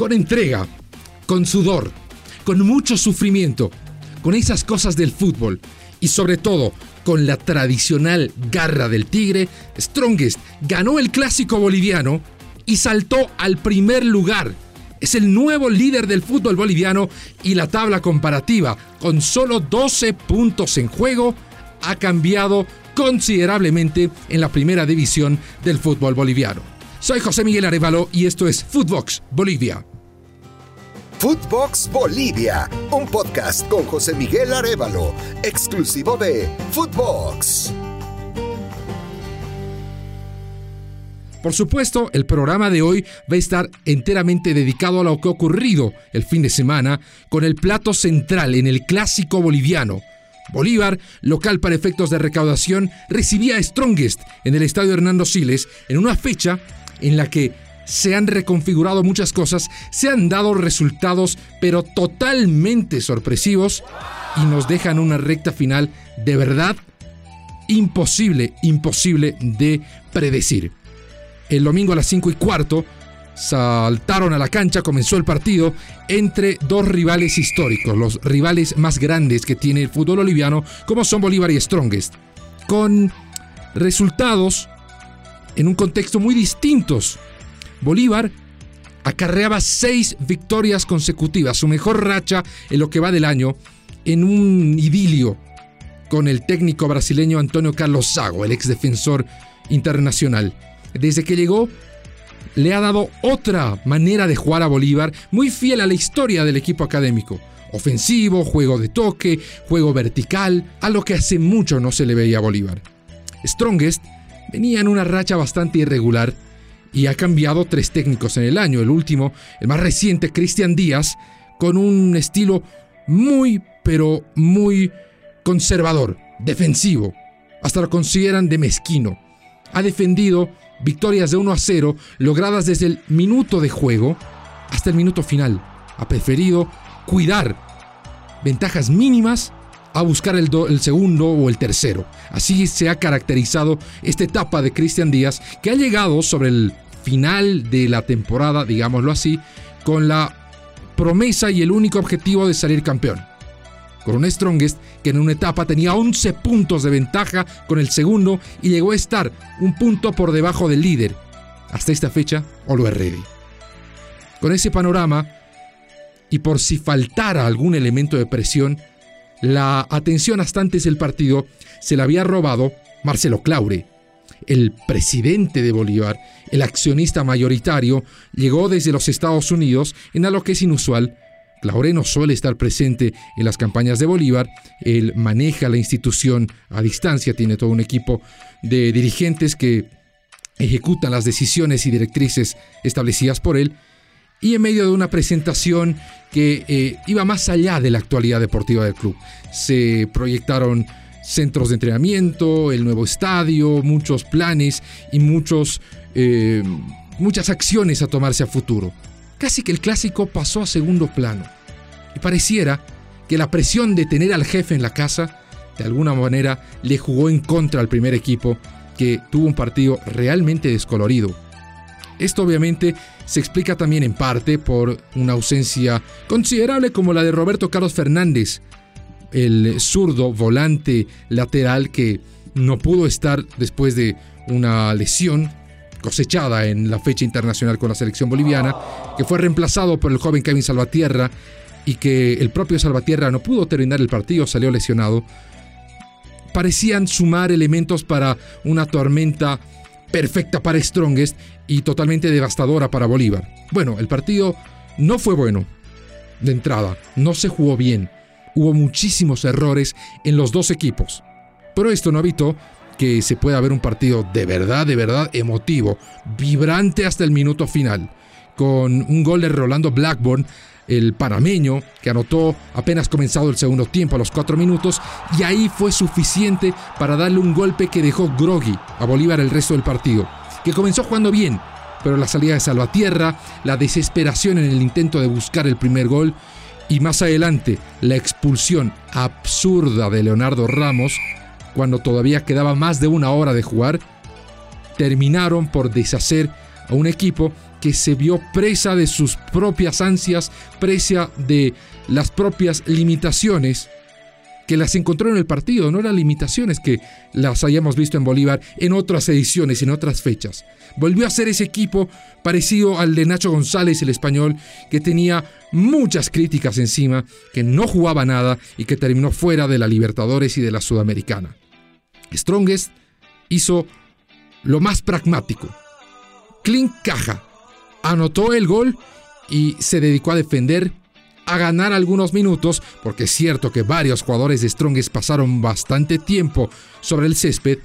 con entrega, con sudor, con mucho sufrimiento, con esas cosas del fútbol y sobre todo con la tradicional garra del tigre, Strongest ganó el clásico boliviano y saltó al primer lugar. Es el nuevo líder del fútbol boliviano y la tabla comparativa, con solo 12 puntos en juego, ha cambiado considerablemente en la primera división del fútbol boliviano. Soy José Miguel Arevalo y esto es Footbox Bolivia. Footbox Bolivia, un podcast con José Miguel Arevalo, exclusivo de Footbox. Por supuesto, el programa de hoy va a estar enteramente dedicado a lo que ha ocurrido el fin de semana con el plato central en el clásico boliviano. Bolívar, local para efectos de recaudación, recibía Strongest en el estadio Hernando Siles en una fecha en la que se han reconfigurado muchas cosas, se han dado resultados pero totalmente sorpresivos y nos dejan una recta final de verdad imposible, imposible de predecir. El domingo a las 5 y cuarto saltaron a la cancha, comenzó el partido entre dos rivales históricos, los rivales más grandes que tiene el fútbol boliviano, como son Bolívar y Strongest, con resultados en un contexto muy distintos Bolívar acarreaba seis victorias consecutivas, su mejor racha en lo que va del año, en un idilio con el técnico brasileño Antonio Carlos Sago, el ex defensor internacional. Desde que llegó, le ha dado otra manera de jugar a Bolívar, muy fiel a la historia del equipo académico. Ofensivo, juego de toque, juego vertical, a lo que hace mucho no se le veía a Bolívar. Strongest venía en una racha bastante irregular y ha cambiado tres técnicos en el año. El último, el más reciente, Cristian Díaz, con un estilo muy, pero muy conservador, defensivo. Hasta lo consideran de mezquino. Ha defendido victorias de 1 a 0 logradas desde el minuto de juego hasta el minuto final. Ha preferido cuidar ventajas mínimas a buscar el, el, segundo o el tercero. Así se ha caracterizado esta etapa de Cristian Díaz, que ha llegado sobre el final de la temporada, digámoslo así, con la promesa y el único objetivo de salir campeón. Con un Strongest que en una etapa tenía 11 puntos de ventaja con el segundo y llegó a estar un punto por debajo del líder. Hasta esta fecha, Always Ready. Con ese panorama, y por si faltara algún elemento de presión, la atención hasta antes del partido se la había robado Marcelo Claure, el presidente de Bolívar, el accionista mayoritario, llegó desde los Estados Unidos en algo que es inusual. Claure no suele estar presente en las campañas de Bolívar, él maneja la institución a distancia, tiene todo un equipo de dirigentes que ejecutan las decisiones y directrices establecidas por él, y en medio de una presentación que eh, iba más allá de la actualidad deportiva del club. Se proyectaron centros de entrenamiento, el nuevo estadio, muchos planes y muchos, eh, muchas acciones a tomarse a futuro. Casi que el clásico pasó a segundo plano. Y pareciera que la presión de tener al jefe en la casa, de alguna manera, le jugó en contra al primer equipo, que tuvo un partido realmente descolorido esto obviamente se explica también en parte por una ausencia considerable como la de Roberto Carlos Fernández, el zurdo volante lateral que no pudo estar después de una lesión cosechada en la fecha internacional con la selección boliviana, que fue reemplazado por el joven Kevin Salvatierra y que el propio Salvatierra no pudo terminar el partido, salió lesionado, parecían sumar elementos para una tormenta perfecta para Strongest y totalmente devastadora para Bolívar. Bueno, el partido no fue bueno. De entrada, no se jugó bien. Hubo muchísimos errores en los dos equipos. Pero esto no evitó que se pueda ver un partido de verdad, de verdad emotivo, vibrante hasta el minuto final, con un gol de Rolando Blackburn el panameño, que anotó apenas comenzado el segundo tiempo a los cuatro minutos, y ahí fue suficiente para darle un golpe que dejó groggy a Bolívar el resto del partido, que comenzó jugando bien, pero la salida de Salvatierra, la desesperación en el intento de buscar el primer gol, y más adelante la expulsión absurda de Leonardo Ramos, cuando todavía quedaba más de una hora de jugar, terminaron por deshacer a un equipo que se vio presa de sus propias ansias, presa de las propias limitaciones que las encontró en el partido, no eran limitaciones que las hayamos visto en Bolívar en otras ediciones, en otras fechas. Volvió a ser ese equipo parecido al de Nacho González, el español, que tenía muchas críticas encima, que no jugaba nada y que terminó fuera de la Libertadores y de la Sudamericana. Strongest hizo lo más pragmático. Clint Caja anotó el gol y se dedicó a defender a ganar algunos minutos, porque es cierto que varios jugadores de Strongest pasaron bastante tiempo sobre el césped,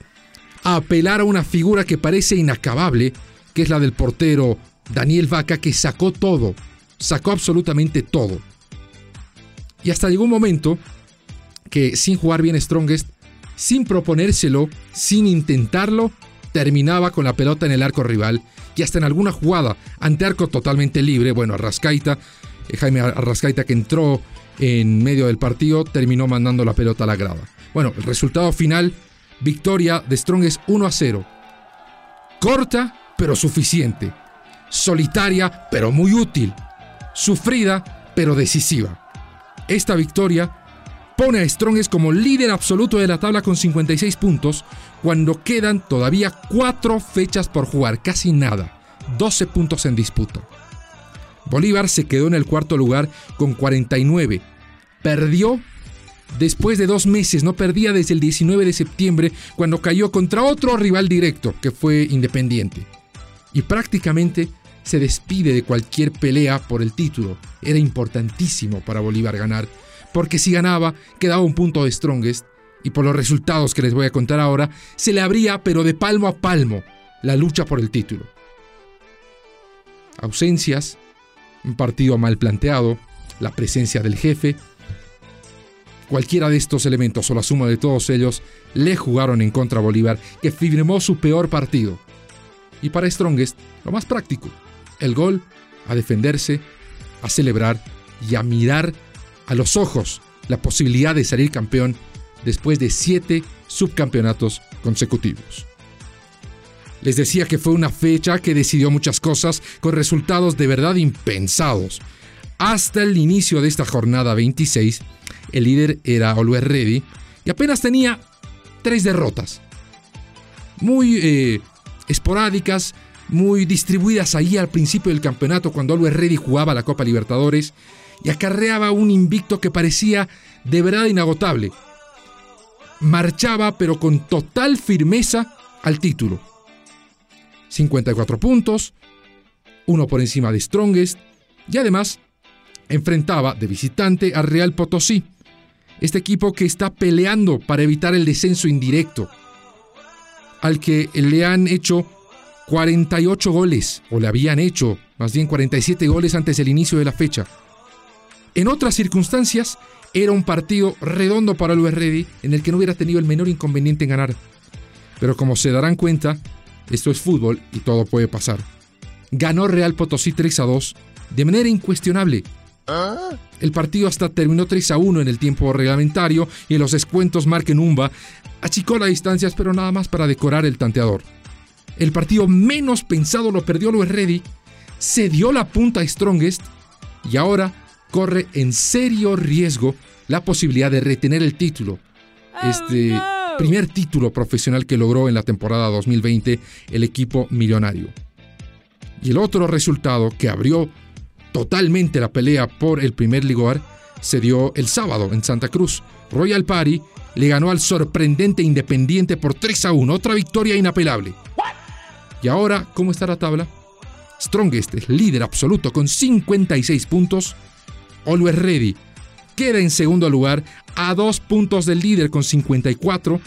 a apelar a una figura que parece inacabable, que es la del portero Daniel Vaca, que sacó todo, sacó absolutamente todo. Y hasta llegó un momento que sin jugar bien Strongest, sin proponérselo, sin intentarlo, terminaba con la pelota en el arco rival y hasta en alguna jugada ante arco totalmente libre, bueno, Arrascaita Jaime Arrascaita que entró en medio del partido terminó mandando la pelota a la grada. Bueno, el resultado final, victoria de Strongest 1 a 0. Corta, pero suficiente. Solitaria, pero muy útil. Sufrida, pero decisiva. Esta victoria pone a Strongest como líder absoluto de la tabla con 56 puntos cuando quedan todavía 4 fechas por jugar, casi nada. 12 puntos en disputa. Bolívar se quedó en el cuarto lugar con 49. Perdió después de dos meses, no perdía desde el 19 de septiembre cuando cayó contra otro rival directo que fue Independiente. Y prácticamente se despide de cualquier pelea por el título. Era importantísimo para Bolívar ganar, porque si ganaba quedaba un punto de Strongest y por los resultados que les voy a contar ahora, se le abría pero de palmo a palmo la lucha por el título. Ausencias, un partido mal planteado, la presencia del jefe. Cualquiera de estos elementos o la suma de todos ellos le jugaron en contra a Bolívar, que firmó su peor partido. Y para Strongest, lo más práctico, el gol, a defenderse, a celebrar y a mirar a los ojos la posibilidad de salir campeón después de siete subcampeonatos consecutivos. Les decía que fue una fecha que decidió muchas cosas con resultados de verdad impensados. Hasta el inicio de esta jornada 26, el líder era Always Ready y apenas tenía tres derrotas. Muy eh, esporádicas, muy distribuidas ahí al principio del campeonato cuando Always Ready jugaba la Copa Libertadores y acarreaba un invicto que parecía de verdad inagotable. Marchaba pero con total firmeza al título 54 puntos, uno por encima de Strongest, y además enfrentaba de visitante a Real Potosí, este equipo que está peleando para evitar el descenso indirecto, al que le han hecho 48 goles, o le habían hecho más bien 47 goles antes del inicio de la fecha. En otras circunstancias, era un partido redondo para Luis Ready en el que no hubiera tenido el menor inconveniente en ganar. Pero como se darán cuenta, esto es fútbol y todo puede pasar. Ganó Real Potosí 3 a 2 de manera incuestionable. El partido hasta terminó 3 a 1 en el tiempo reglamentario y en los descuentos Marque Numba achicó las distancias pero nada más para decorar el tanteador. El partido menos pensado lo perdió Luis Reddy, se dio la punta a Strongest y ahora corre en serio riesgo la posibilidad de retener el título. Oh, este primer título profesional que logró en la temporada 2020 el equipo millonario. Y el otro resultado que abrió totalmente la pelea por el primer lugar se dio el sábado en Santa Cruz. Royal Party le ganó al sorprendente Independiente por 3 a 1, otra victoria inapelable. Y ahora, ¿cómo está la tabla? Strongest es líder absoluto con 56 puntos. Always Ready queda en segundo lugar a dos puntos del líder con 54.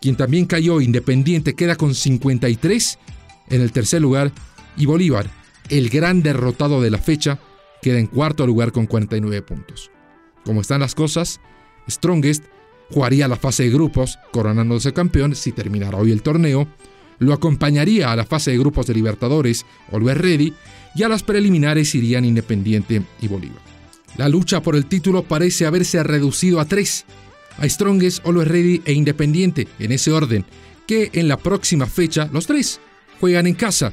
Quien también cayó Independiente queda con 53 en el tercer lugar. Y Bolívar, el gran derrotado de la fecha, queda en cuarto lugar con 49 puntos. Como están las cosas, Strongest jugaría la fase de grupos, coronándose campeón si terminara hoy el torneo, lo acompañaría a la fase de grupos de Libertadores, Oliver Ready, y a las preliminares irían Independiente y Bolívar. La lucha por el título parece haberse reducido a tres, a Strongest, Always Ready e Independiente, en ese orden, que en la próxima fecha los tres juegan en casa.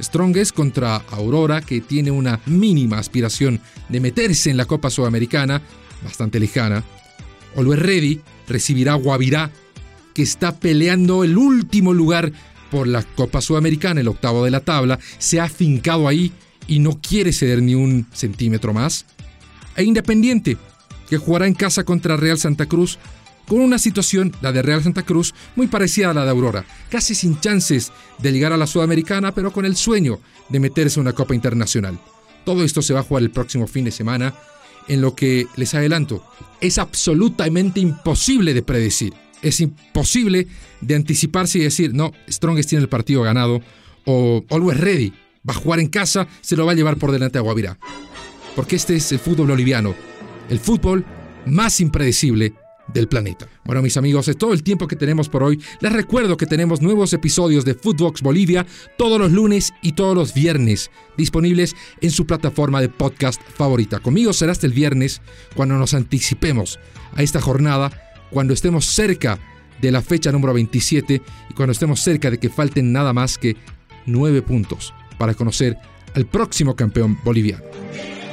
Strongest contra Aurora, que tiene una mínima aspiración de meterse en la Copa Sudamericana, bastante lejana. Always Ready recibirá Guavirá, que está peleando el último lugar por la Copa Sudamericana, el octavo de la tabla, se ha afincado ahí y no quiere ceder ni un centímetro más. E Independiente, que jugará en casa contra Real Santa Cruz, con una situación, la de Real Santa Cruz, muy parecida a la de Aurora, casi sin chances de llegar a la Sudamericana, pero con el sueño de meterse en una Copa Internacional. Todo esto se va a jugar el próximo fin de semana, en lo que les adelanto, es absolutamente imposible de predecir. Es imposible de anticiparse y decir, no, Strongest tiene el partido ganado, o Always Ready va a jugar en casa, se lo va a llevar por delante a Guavirá. Porque este es el fútbol boliviano, el fútbol más impredecible del planeta. Bueno, mis amigos, es todo el tiempo que tenemos por hoy. Les recuerdo que tenemos nuevos episodios de Footbox Bolivia todos los lunes y todos los viernes, disponibles en su plataforma de podcast favorita. Conmigo será hasta el viernes cuando nos anticipemos a esta jornada, cuando estemos cerca de la fecha número 27 y cuando estemos cerca de que falten nada más que nueve puntos para conocer al próximo campeón boliviano.